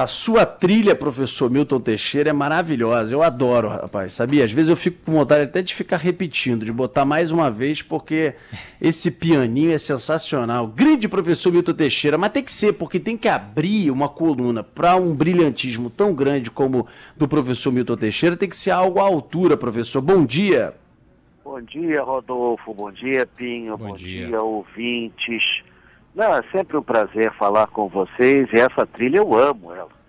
A sua trilha, professor Milton Teixeira, é maravilhosa. Eu adoro, rapaz. Sabia? Às vezes eu fico com vontade até de ficar repetindo, de botar mais uma vez, porque esse pianinho é sensacional. Grande professor Milton Teixeira, mas tem que ser, porque tem que abrir uma coluna para um brilhantismo tão grande como do professor Milton Teixeira, tem que ser algo à altura, professor. Bom dia. Bom dia, Rodolfo. Bom dia, Pinho. Bom, Bom dia. dia, ouvintes. Não, é sempre um prazer falar com vocês e essa trilha eu amo ela.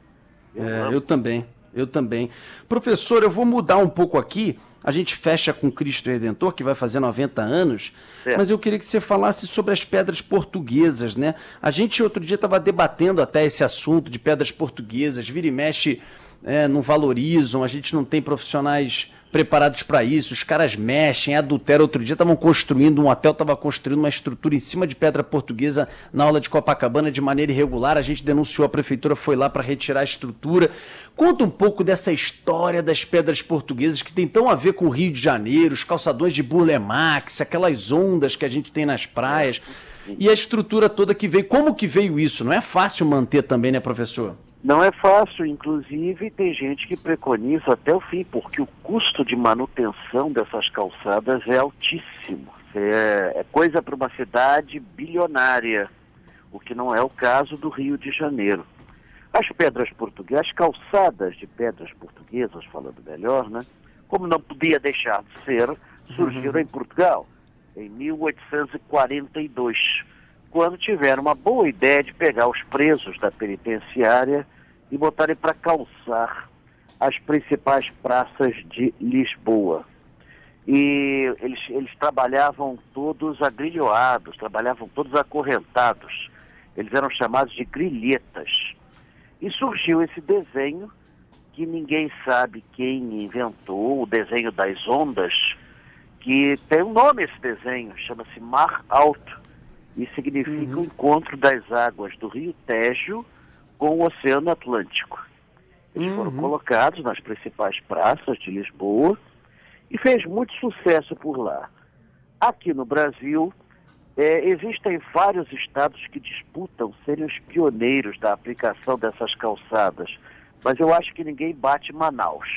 Eu, é, eu também, eu também. Professor, eu vou mudar um pouco aqui. A gente fecha com Cristo Redentor, que vai fazer 90 anos, certo. mas eu queria que você falasse sobre as pedras portuguesas, né? A gente outro dia estava debatendo até esse assunto de pedras portuguesas, vira e mexe, é, não valorizam, a gente não tem profissionais preparados para isso, os caras mexem, adulteram. Outro dia estavam construindo, um hotel estava construindo uma estrutura em cima de pedra portuguesa na aula de Copacabana de maneira irregular. A gente denunciou, a prefeitura foi lá para retirar a estrutura. Conta um pouco dessa história das pedras portuguesas que tem tão a ver com o Rio de Janeiro, os calçadões de Burlemax, aquelas ondas que a gente tem nas praias. E a estrutura toda que veio. Como que veio isso? Não é fácil manter também, né, professor? Não é fácil, inclusive tem gente que preconiza até o fim, porque o custo de manutenção dessas calçadas é altíssimo. É, é coisa para uma cidade bilionária, o que não é o caso do Rio de Janeiro. As pedras portuguesas, as calçadas de pedras portuguesas, falando melhor, né? Como não podia deixar de ser, surgiram uhum. em Portugal em 1842 quando tiveram uma boa ideia de pegar os presos da penitenciária e botarem para calçar as principais praças de Lisboa. E eles, eles trabalhavam todos agrilhoados, trabalhavam todos acorrentados. Eles eram chamados de grilhetas. E surgiu esse desenho que ninguém sabe quem inventou, o desenho das ondas, que tem um nome esse desenho, chama-se Mar Alto e significa uhum. o encontro das águas do Rio Tejo com o Oceano Atlântico. Eles uhum. foram colocados nas principais praças de Lisboa e fez muito sucesso por lá. Aqui no Brasil, é, existem vários estados que disputam serem os pioneiros da aplicação dessas calçadas, mas eu acho que ninguém bate Manaus.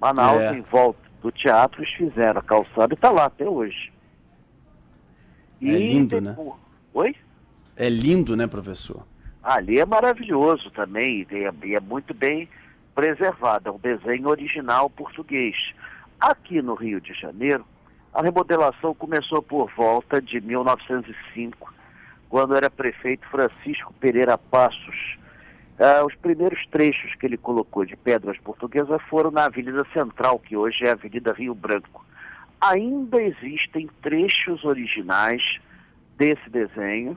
Manaus, é. em volta do teatro, eles fizeram a calçada e está lá até hoje. É lindo, né? Oi? É lindo, né, professor? Ali é maravilhoso também e é, e é muito bem preservado. É um desenho original português. Aqui no Rio de Janeiro, a remodelação começou por volta de 1905, quando era prefeito Francisco Pereira Passos. Ah, os primeiros trechos que ele colocou de pedras portuguesas foram na Avenida Central, que hoje é a Avenida Rio Branco ainda existem trechos originais desse desenho,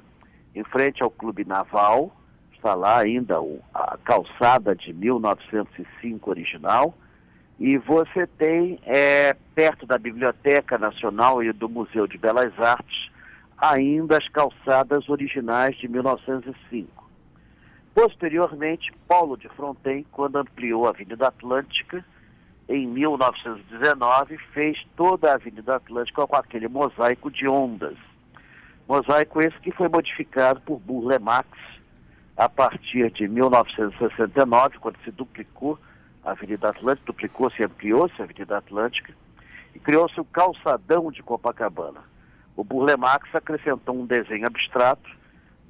em frente ao Clube Naval, está lá ainda a calçada de 1905 original, e você tem, é, perto da Biblioteca Nacional e do Museu de Belas Artes, ainda as calçadas originais de 1905. Posteriormente, Paulo de Fronten, quando ampliou a Avenida Atlântica, em 1919, fez toda a Avenida Atlântica com aquele mosaico de ondas. Mosaico esse que foi modificado por Burle Marx a partir de 1969, quando se duplicou a Avenida Atlântica, duplicou-se e ampliou-se a Avenida Atlântica, e criou-se o calçadão de Copacabana. O Burle Marx acrescentou um desenho abstrato,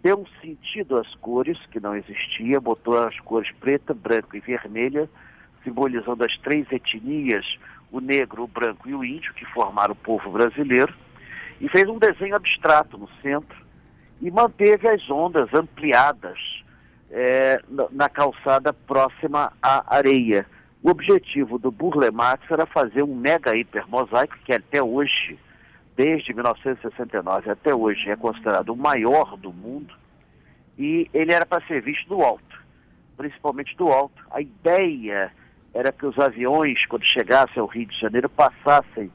deu um sentido às cores, que não existia, botou as cores preta, branca e vermelha, simbolizando as três etnias, o negro, o branco e o índio, que formaram o povo brasileiro, e fez um desenho abstrato no centro e manteve as ondas ampliadas é, na calçada próxima à areia. O objetivo do Burle Marx era fazer um mega hiper mosaico que até hoje, desde 1969 até hoje, é considerado o maior do mundo, e ele era para ser visto do alto, principalmente do alto. A ideia era que os aviões, quando chegassem ao Rio de Janeiro, passassem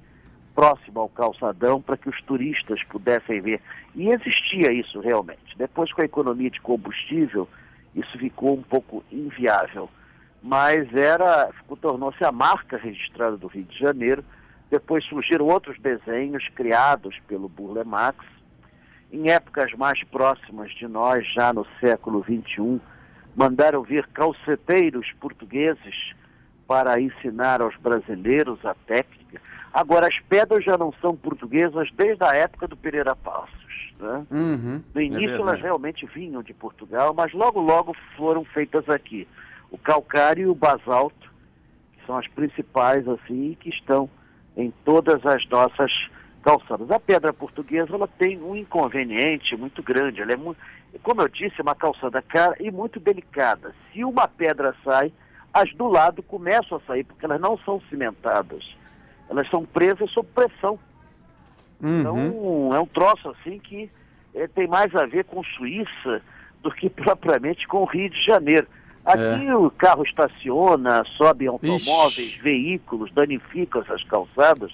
próximo ao calçadão para que os turistas pudessem ver. E existia isso realmente. Depois, com a economia de combustível isso ficou um pouco inviável. Mas era, tornou-se a marca registrada do Rio de Janeiro. Depois surgiram outros desenhos criados pelo Burle Marx. Em épocas mais próximas de nós, já no século XXI, mandaram vir calceteiros portugueses para ensinar aos brasileiros a técnica. Agora, as pedras já não são portuguesas desde a época do Pereira Passos. Né? Uhum, no é início, é elas realmente vinham de Portugal, mas logo, logo foram feitas aqui. O calcário e o basalto, que são as principais, assim, que estão em todas as nossas calçadas. A pedra portuguesa ela tem um inconveniente muito grande. Ela é muito, como eu disse, é uma calçada cara e muito delicada. Se uma pedra sai, as do lado começam a sair, porque elas não são cimentadas. Elas são presas sob pressão. Uhum. Então, é um troço assim que é, tem mais a ver com Suíça do que propriamente com o Rio de Janeiro. Aqui é. o carro estaciona, sobe automóveis, Ixi. veículos, danificam essas calçadas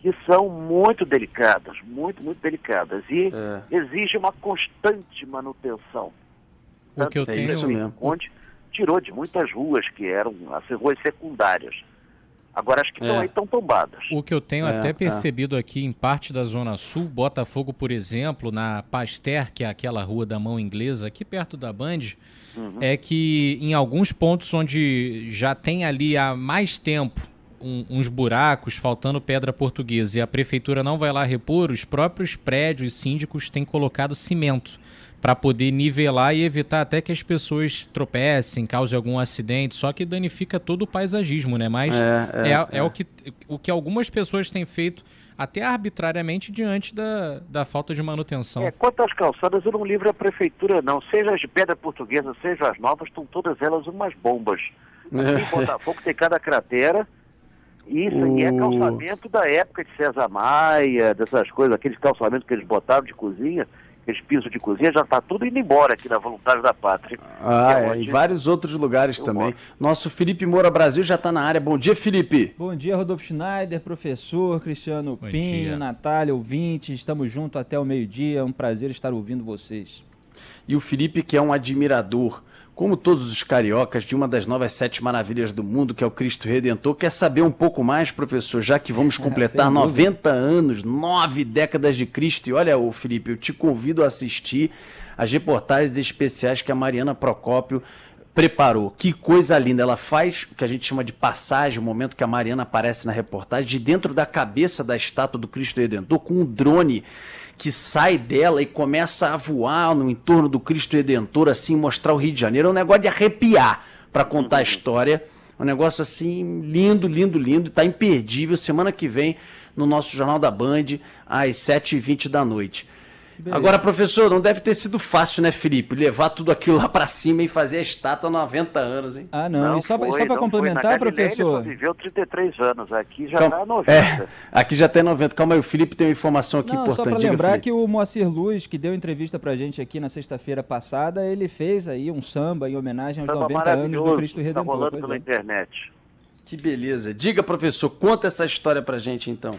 que são muito delicadas, muito, muito delicadas. E é. exige uma constante manutenção. O que eu tenho... Isso mesmo. Onde tirou de muitas ruas que eram as ruas secundárias. Agora as que estão é. aí estão tombadas. O que eu tenho é, até é. percebido aqui em parte da Zona Sul, Botafogo, por exemplo, na Pasteur, que é aquela rua da mão inglesa, aqui perto da Band, uhum. é que em alguns pontos onde já tem ali há mais tempo um, uns buracos, faltando pedra portuguesa, e a prefeitura não vai lá repor, os próprios prédios síndicos têm colocado cimento para poder nivelar e evitar até que as pessoas tropecem, cause algum acidente, só que danifica todo o paisagismo, né? Mas é, é, é, é. o, que, o que algumas pessoas têm feito até arbitrariamente diante da, da falta de manutenção. É, quanto às calçadas, eu não livro a prefeitura, não. Seja as de pedra portuguesa, seja as novas, estão todas elas umas bombas. Aqui em Botafogo tem cada cratera. Isso, o... e é calçamento da época de César Maia, dessas coisas, aqueles calçamentos que eles botavam de cozinha, aqueles pisos de cozinha, já está tudo indo embora aqui na Voluntários da Pátria. Ah, é, em vários outros lugares Eu também. Nosso Felipe Moura Brasil já está na área. Bom dia, Felipe. Bom dia, Rodolfo Schneider, professor, Cristiano Bom Pinho, dia. Natália, ouvinte. Estamos juntos até o meio-dia. É um prazer estar ouvindo vocês. E o Felipe, que é um admirador como todos os cariocas, de uma das novas sete maravilhas do mundo, que é o Cristo Redentor, quer saber um pouco mais, professor, já que vamos completar 90 anos, nove décadas de Cristo. E olha, o Felipe, eu te convido a assistir as reportagens especiais que a Mariana Procópio preparou. Que coisa linda! Ela faz o que a gente chama de passagem, o momento que a Mariana aparece na reportagem, de dentro da cabeça da estátua do Cristo Redentor, com um drone que sai dela e começa a voar no entorno do Cristo Redentor, assim, mostrar o Rio de Janeiro. É um negócio de arrepiar para contar a uhum. história. É um negócio assim, lindo, lindo, lindo. Está imperdível. Semana que vem, no nosso Jornal da Band, às 7h20 da noite. Agora, professor, não deve ter sido fácil, né, Felipe? Levar tudo aquilo lá para cima e fazer a estátua há 90 anos, hein? Ah, não. não e só, só para complementar, professor. Ele viveu 33 anos, aqui já está 90. É, aqui já tem 90. Calma aí, o Felipe tem uma informação aqui não, importante. Só para lembrar Felipe. que o Moacir Luz, que deu entrevista para gente aqui na sexta-feira passada, ele fez aí um samba em homenagem aos samba 90 anos do Cristo Redentor. Está rolando pela é. internet. Que beleza. Diga, professor, conta essa história para gente então.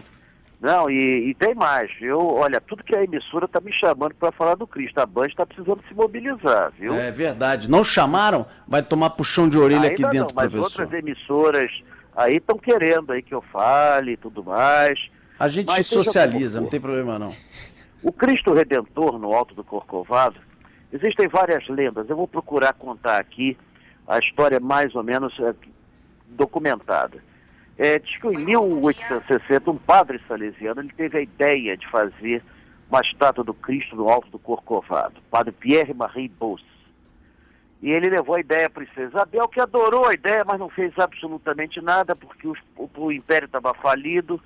Não, e, e, tem mais. Eu, olha, tudo que a emissora está me chamando para falar do Cristo. A Band está precisando se mobilizar, viu? É verdade. Não chamaram? Vai tomar puxão de orelha Ainda aqui dentro, não, mas professor. outras emissoras aí estão querendo aí que eu fale e tudo mais. A gente mas socializa, não tem problema não. O Cristo Redentor no Alto do Corcovado, existem várias lendas. Eu vou procurar contar aqui a história mais ou menos é, documentada. É, diz que em 1860 um padre salesiano ele teve a ideia de fazer uma estátua do Cristo no alto do Corcovado, padre Pierre-Marie Bos. E ele levou a ideia à princesa Isabel, que adorou a ideia, mas não fez absolutamente nada, porque o, o, o império estava falido,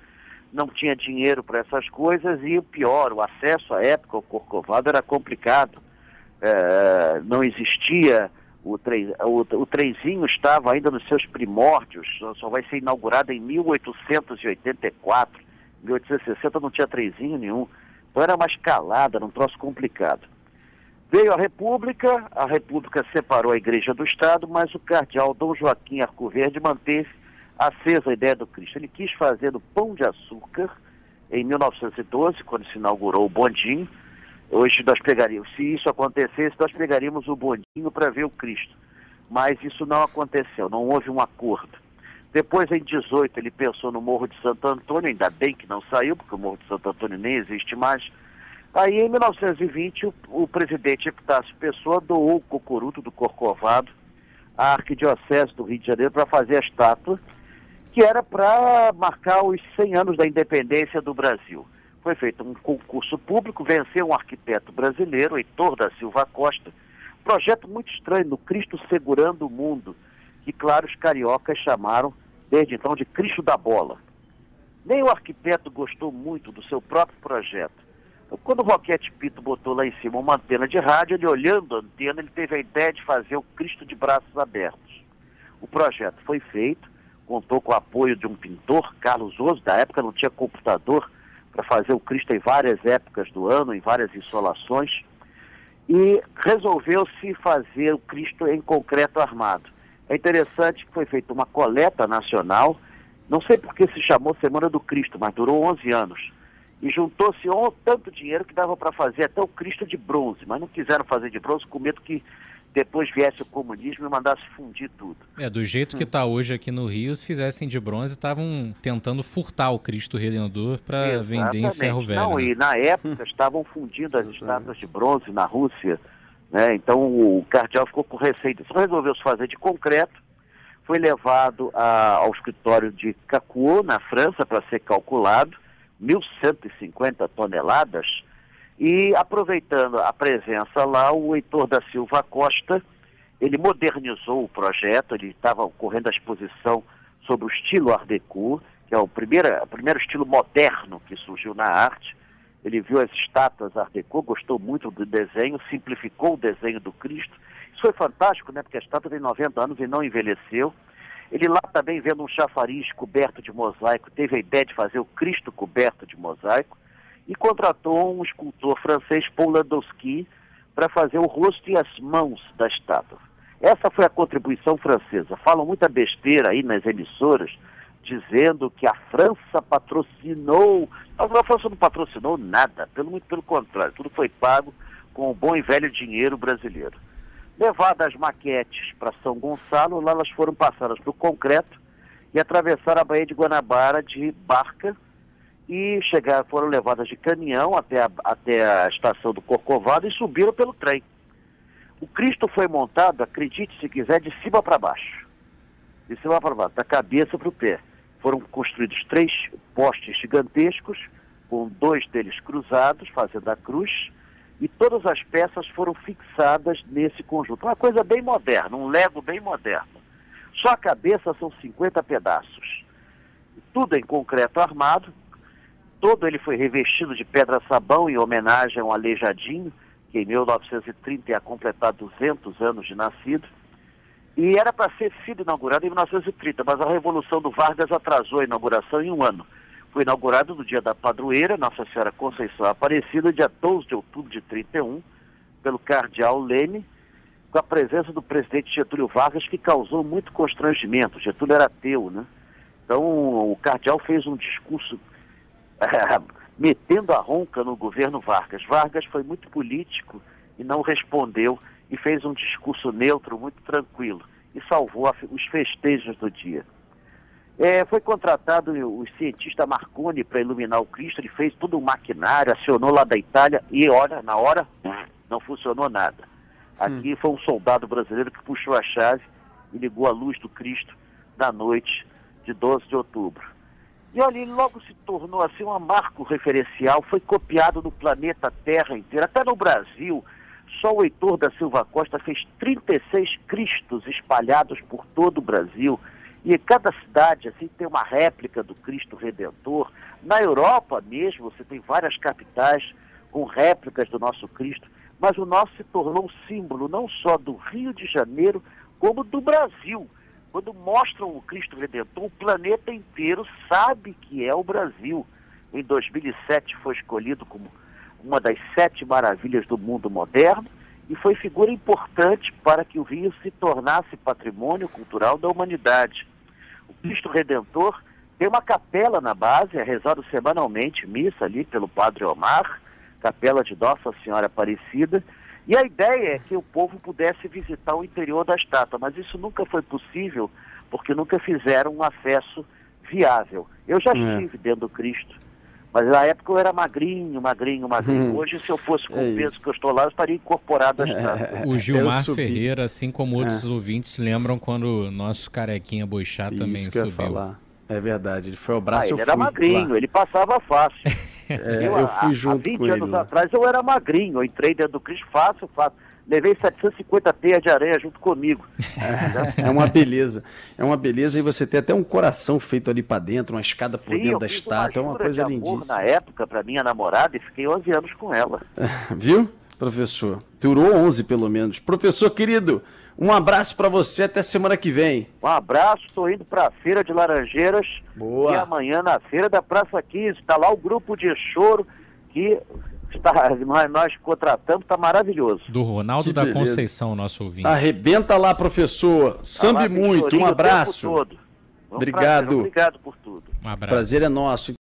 não tinha dinheiro para essas coisas, e o pior, o acesso à época ao Corcovado era complicado. É, não existia o, tre, o, estava ainda nos seus primórdios, só vai ser inaugurado em 1884. Em 1860 não tinha trenzinho nenhum. Então era uma escalada, era um troço complicado. Veio a República, a República separou a Igreja do Estado, mas o cardeal Dom Joaquim Arcoverde manteve acesa a ideia do Cristo. Ele quis fazer do Pão de Açúcar, em 1912, quando se inaugurou o bondinho, Hoje nós pegaríamos, se isso acontecesse, nós pegaríamos o bondinho para ver o Cristo. Mas isso não aconteceu, não houve um acordo. Depois, em 18, ele pensou no Morro de Santo Antônio, ainda bem que não saiu, porque o Morro de Santo Antônio nem existe mais. Aí, em 1920, o, o presidente Epitácio Pessoa doou o cocoruto do Corcovado à Arquidiocese do Rio de Janeiro para fazer a estátua, que era para marcar os 100 anos da independência do Brasil. Foi feito um concurso público, venceu um arquiteto brasileiro, Heitor da Silva Costa, projeto muito estranho, no Cristo Segurando o Mundo, que, claro, os cariocas chamaram desde então de Cristo da Bola. Nem o arquiteto gostou muito do seu próprio projeto. Quando o Roquete Pinto botou lá em cima uma antena de rádio, ele olhando a antena, ele teve a ideia de fazer o Cristo de braços abertos. O projeto foi feito, contou com o apoio de um pintor, Carlos Oso, da época não tinha computador para fazer o Cristo em várias épocas do ano, em várias insolações, e resolveu-se fazer o Cristo em concreto armado. É interessante que foi feita uma coleta nacional, não sei por que se chamou Semana do Cristo, mas durou 11 anos e juntou-se tanto dinheiro que dava para fazer até o Cristo de bronze, mas não quiseram fazer de bronze com medo que depois viesse o comunismo e mandasse fundir tudo. É, do jeito que está hoje aqui no Rio, se fizessem de bronze, estavam tentando furtar o Cristo Redentor para vender em ferro velho. Não, né? e na época estavam fundindo as estátuas de bronze na Rússia, né? Então o cardeal ficou com receio disso. Resolveu se fazer de concreto, foi levado a, ao escritório de Cacuo, na França, para ser calculado 1.150 toneladas, e aproveitando a presença lá, o Heitor da Silva Costa, ele modernizou o projeto, ele estava ocorrendo a exposição sobre o estilo Art Deco, que é o primeiro, o primeiro estilo moderno que surgiu na arte. Ele viu as estátuas Art Deco, gostou muito do desenho, simplificou o desenho do Cristo. Isso foi fantástico, né? Porque a estátua tem 90 anos e não envelheceu. Ele lá também vendo um chafariz coberto de mosaico, teve a ideia de fazer o Cristo coberto de mosaico e contratou um escultor francês, Paul Landowski, para fazer o rosto e as mãos da estátua. Essa foi a contribuição francesa. Falam muita besteira aí nas emissoras, dizendo que a França patrocinou. A França não patrocinou nada, pelo, muito pelo contrário, tudo foi pago com o bom e velho dinheiro brasileiro. Levadas as maquetes para São Gonçalo, lá elas foram passadas para o concreto e atravessaram a Baía de Guanabara de barca e chegaram, foram levadas de caminhão até a, até a estação do Corcovado e subiram pelo trem. O Cristo foi montado, acredite se quiser, de cima para baixo. De cima para baixo, da cabeça para o pé. Foram construídos três postes gigantescos, com dois deles cruzados, fazendo a cruz, e todas as peças foram fixadas nesse conjunto. Uma coisa bem moderna, um Lego bem moderno. Só a cabeça são 50 pedaços. Tudo em concreto armado. Todo ele foi revestido de pedra-sabão em homenagem a um aleijadinho, que em 1930 ia completar 200 anos de nascido. E era para ser sido inaugurado em 1930, mas a Revolução do Vargas atrasou a inauguração em um ano. Foi inaugurado no dia da padroeira, Nossa Senhora Conceição Aparecida, dia 12 de outubro de 31, pelo cardeal Leme, com a presença do presidente Getúlio Vargas, que causou muito constrangimento. Getúlio era ateu, né? Então, o cardeal fez um discurso metendo a ronca no governo Vargas. Vargas foi muito político e não respondeu e fez um discurso neutro, muito tranquilo, e salvou os festejos do dia. É, foi contratado o cientista Marconi para iluminar o Cristo, ele fez todo o maquinário, acionou lá da Itália e, olha, na hora não funcionou nada. Aqui hum. foi um soldado brasileiro que puxou a chave e ligou a luz do Cristo na noite de 12 de outubro. E olha, ele logo se tornou assim um marco referencial, foi copiado no planeta Terra inteiro, até no Brasil. Só o Heitor da Silva Costa fez 36 Cristos espalhados por todo o Brasil. E cada cidade assim tem uma réplica do Cristo Redentor. Na Europa mesmo, você tem várias capitais com réplicas do nosso Cristo, mas o nosso se tornou um símbolo não só do Rio de Janeiro, como do Brasil. Quando mostram o Cristo Redentor, o planeta inteiro sabe que é o Brasil. Em 2007 foi escolhido como uma das sete maravilhas do mundo moderno e foi figura importante para que o Rio se tornasse patrimônio cultural da humanidade. O Cristo Redentor tem uma capela na base, é rezado semanalmente, missa ali pelo Padre Omar, capela de Nossa Senhora Aparecida. E a ideia é que o povo pudesse visitar o interior da estátua, mas isso nunca foi possível porque nunca fizeram um acesso viável. Eu já é. estive dentro do Cristo, mas na época eu era magrinho, magrinho, magrinho. Hum. Hoje, se eu fosse com é o peso que eu estou lá, eu estaria incorporado à estátua. O Gilmar Ferreira, assim como outros é. ouvintes, lembram quando o nosso carequinha Boixá também subiu. falar. É verdade, ele foi o braço. Ah, ele era magrinho, lá. ele passava fácil. É, eu, eu, fui junto há 20 com anos ele, atrás eu era magrinho, eu entrei dentro do Cristo fácil, fácil. Levei 750 teias de areia junto comigo. É, é, uma beleza. É uma beleza e você tem até um coração feito ali para dentro, uma escada por Sim, dentro da estátua, é uma coisa de lindíssima. na época para minha namorada e fiquei 11 anos com ela. Viu, professor? Durou 11 pelo menos. Professor querido, um abraço para você até semana que vem. Um abraço, estou indo para a Feira de Laranjeiras. Boa. E amanhã na Feira da Praça 15, está lá o grupo de choro que está, nós, nós contratamos, está maravilhoso. Do Ronaldo que da beleza. Conceição, nosso ouvinte. Arrebenta lá, professor. Sambe tá muito, um abraço. Todo. Obrigado. Obrigado por tudo. Um abraço. Prazer é nosso.